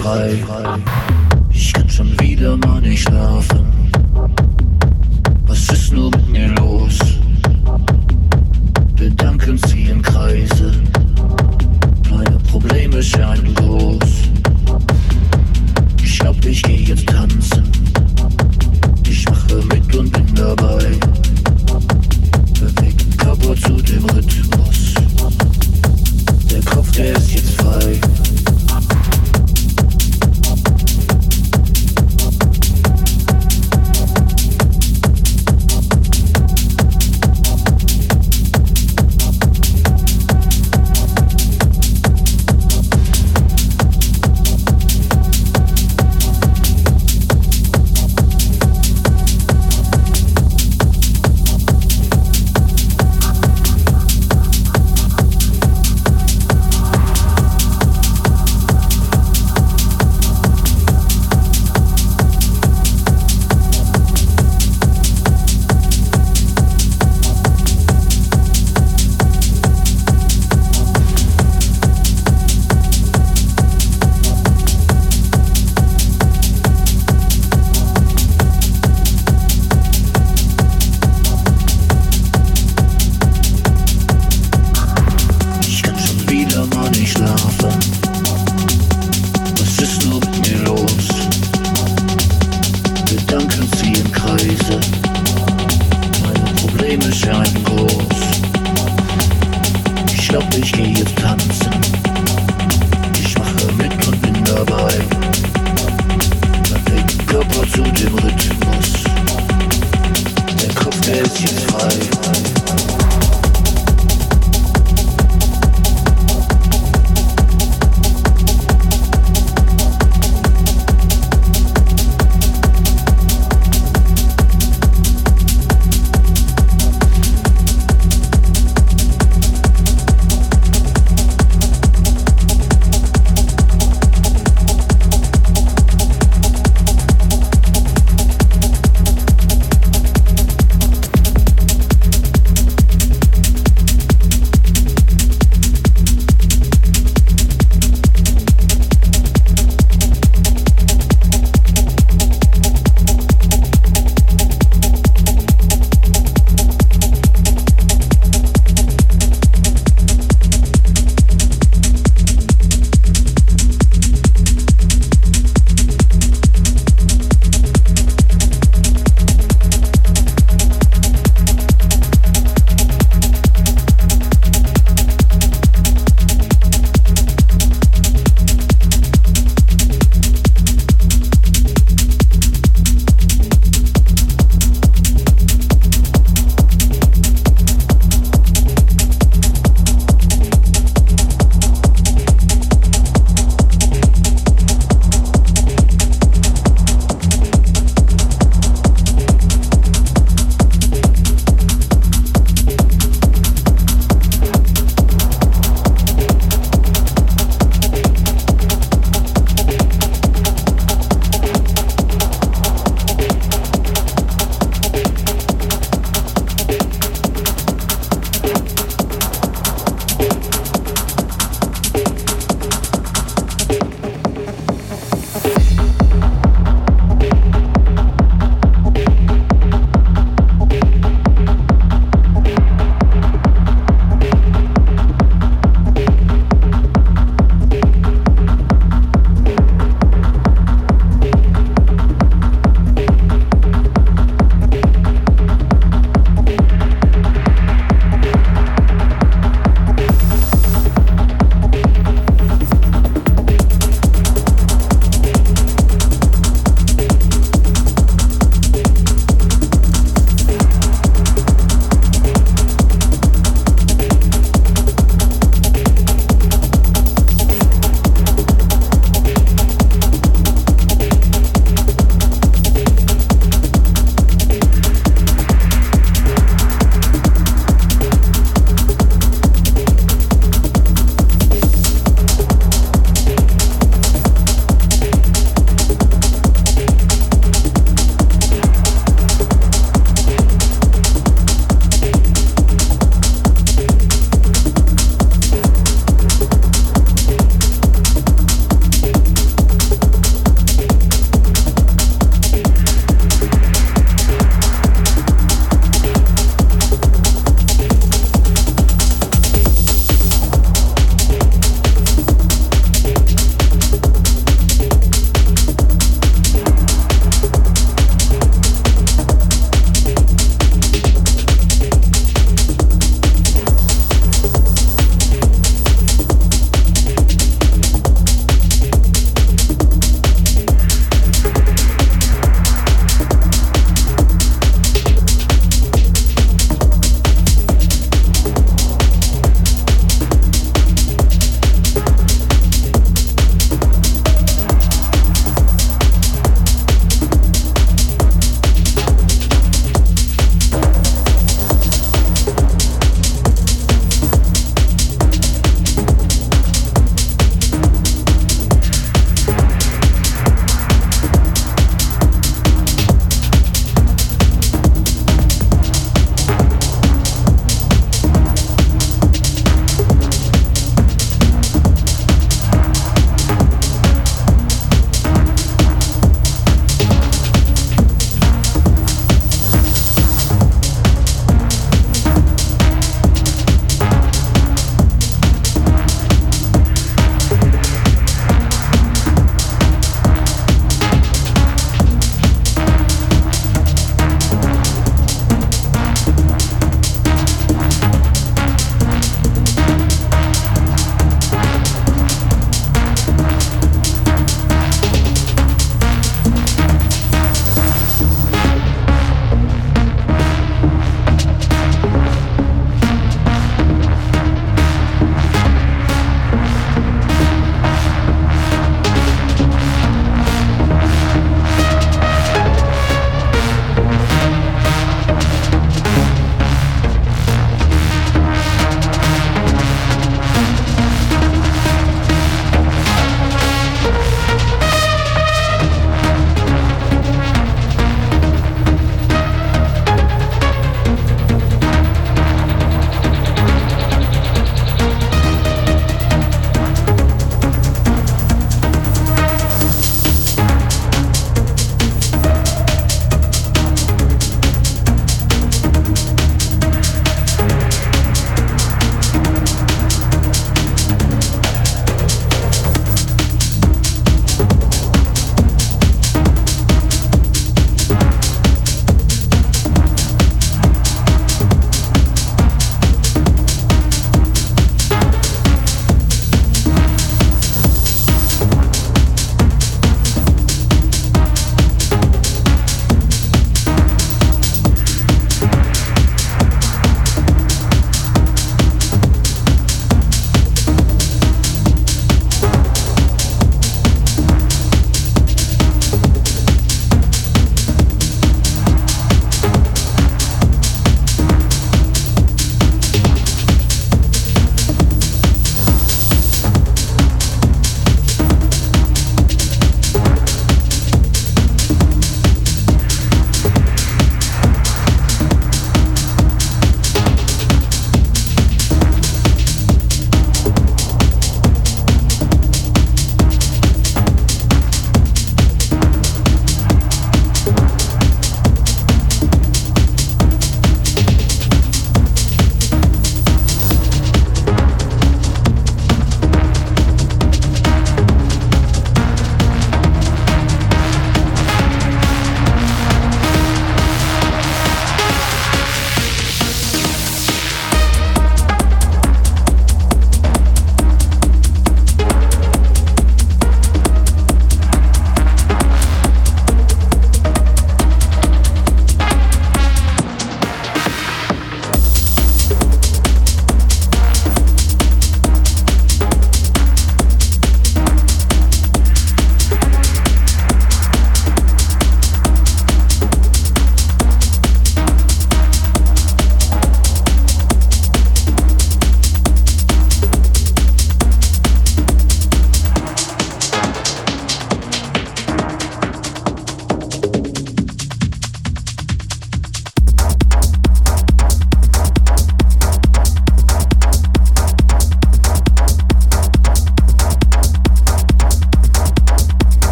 frei, frei.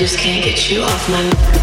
Just can't get you off my mind.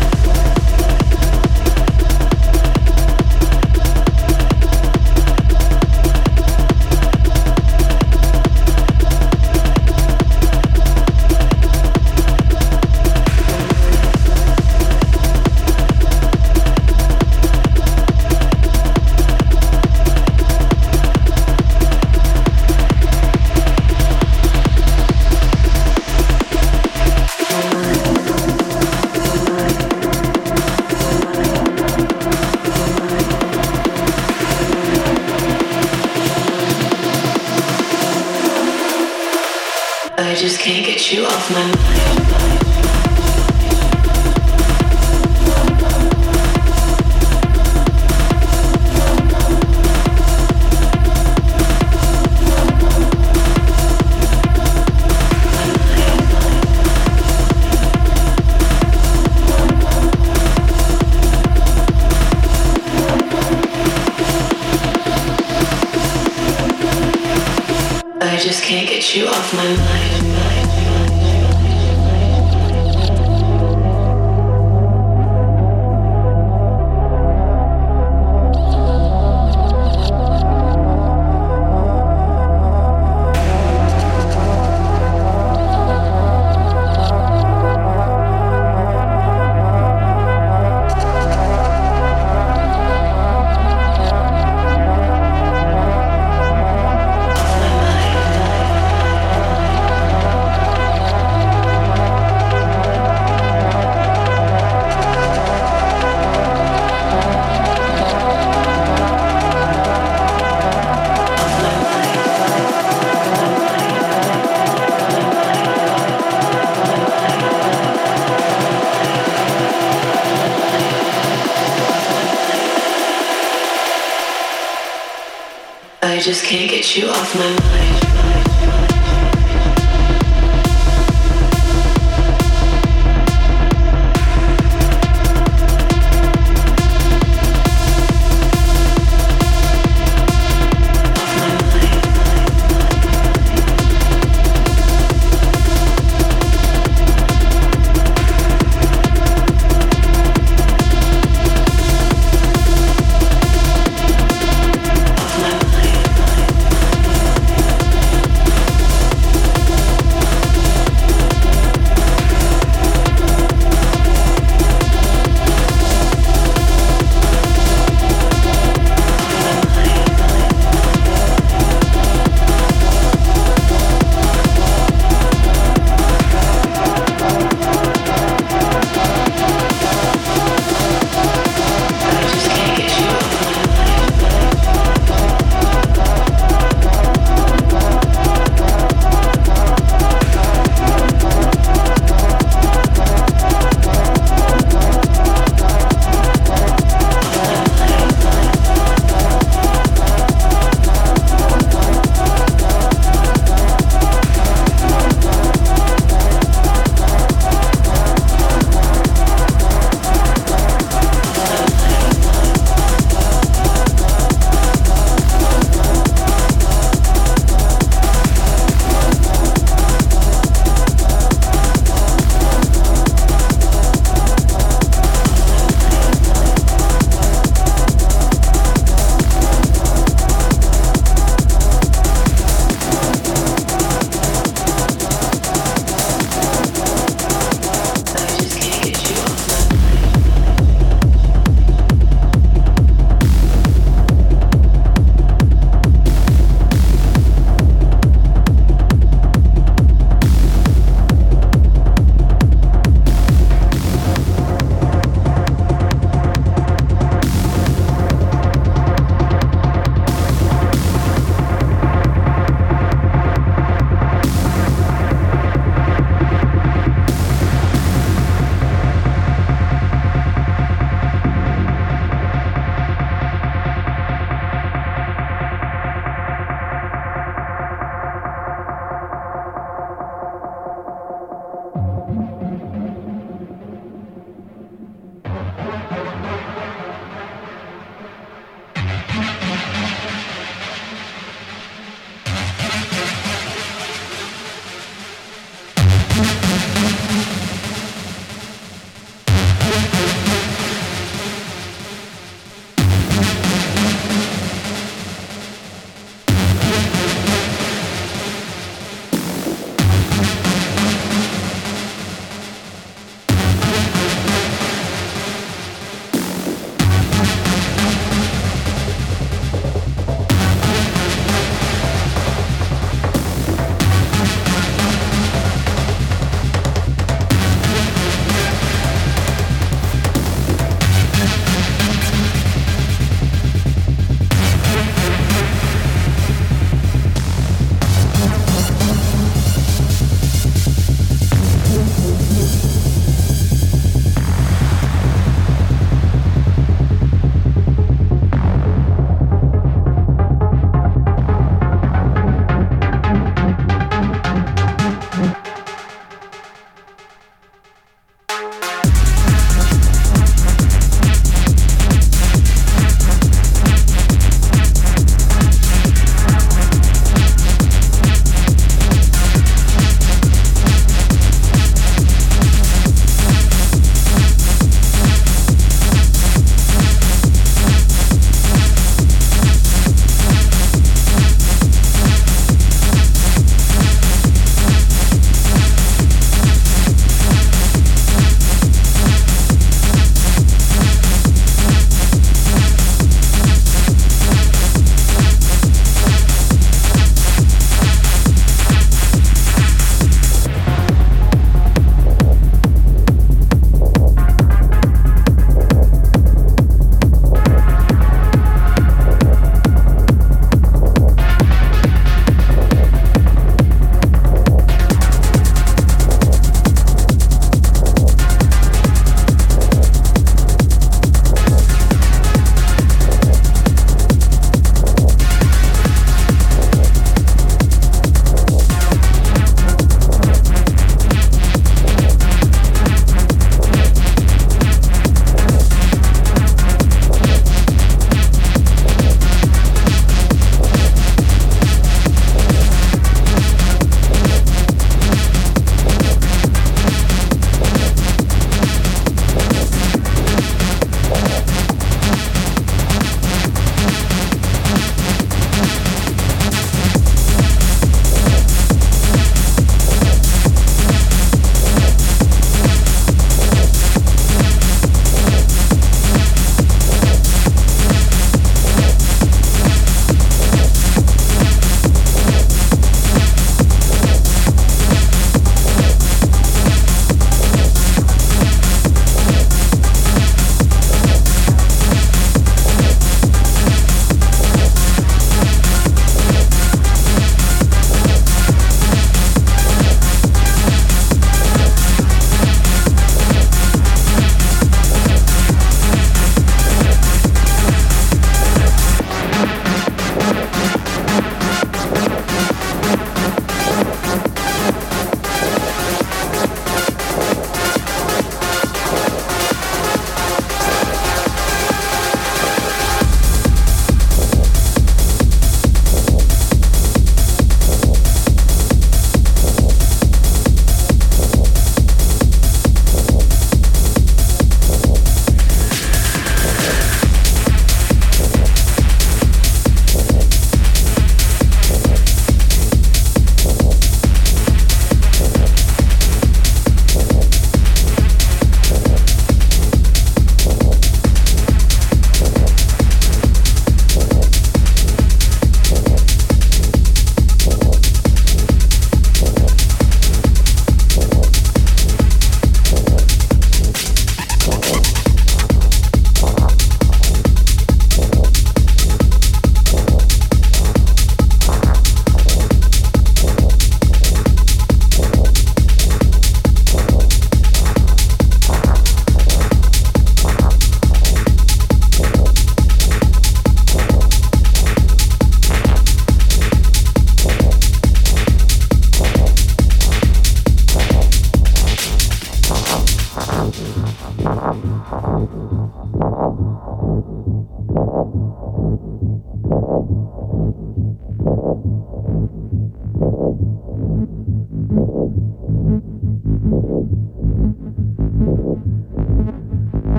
Off my mind.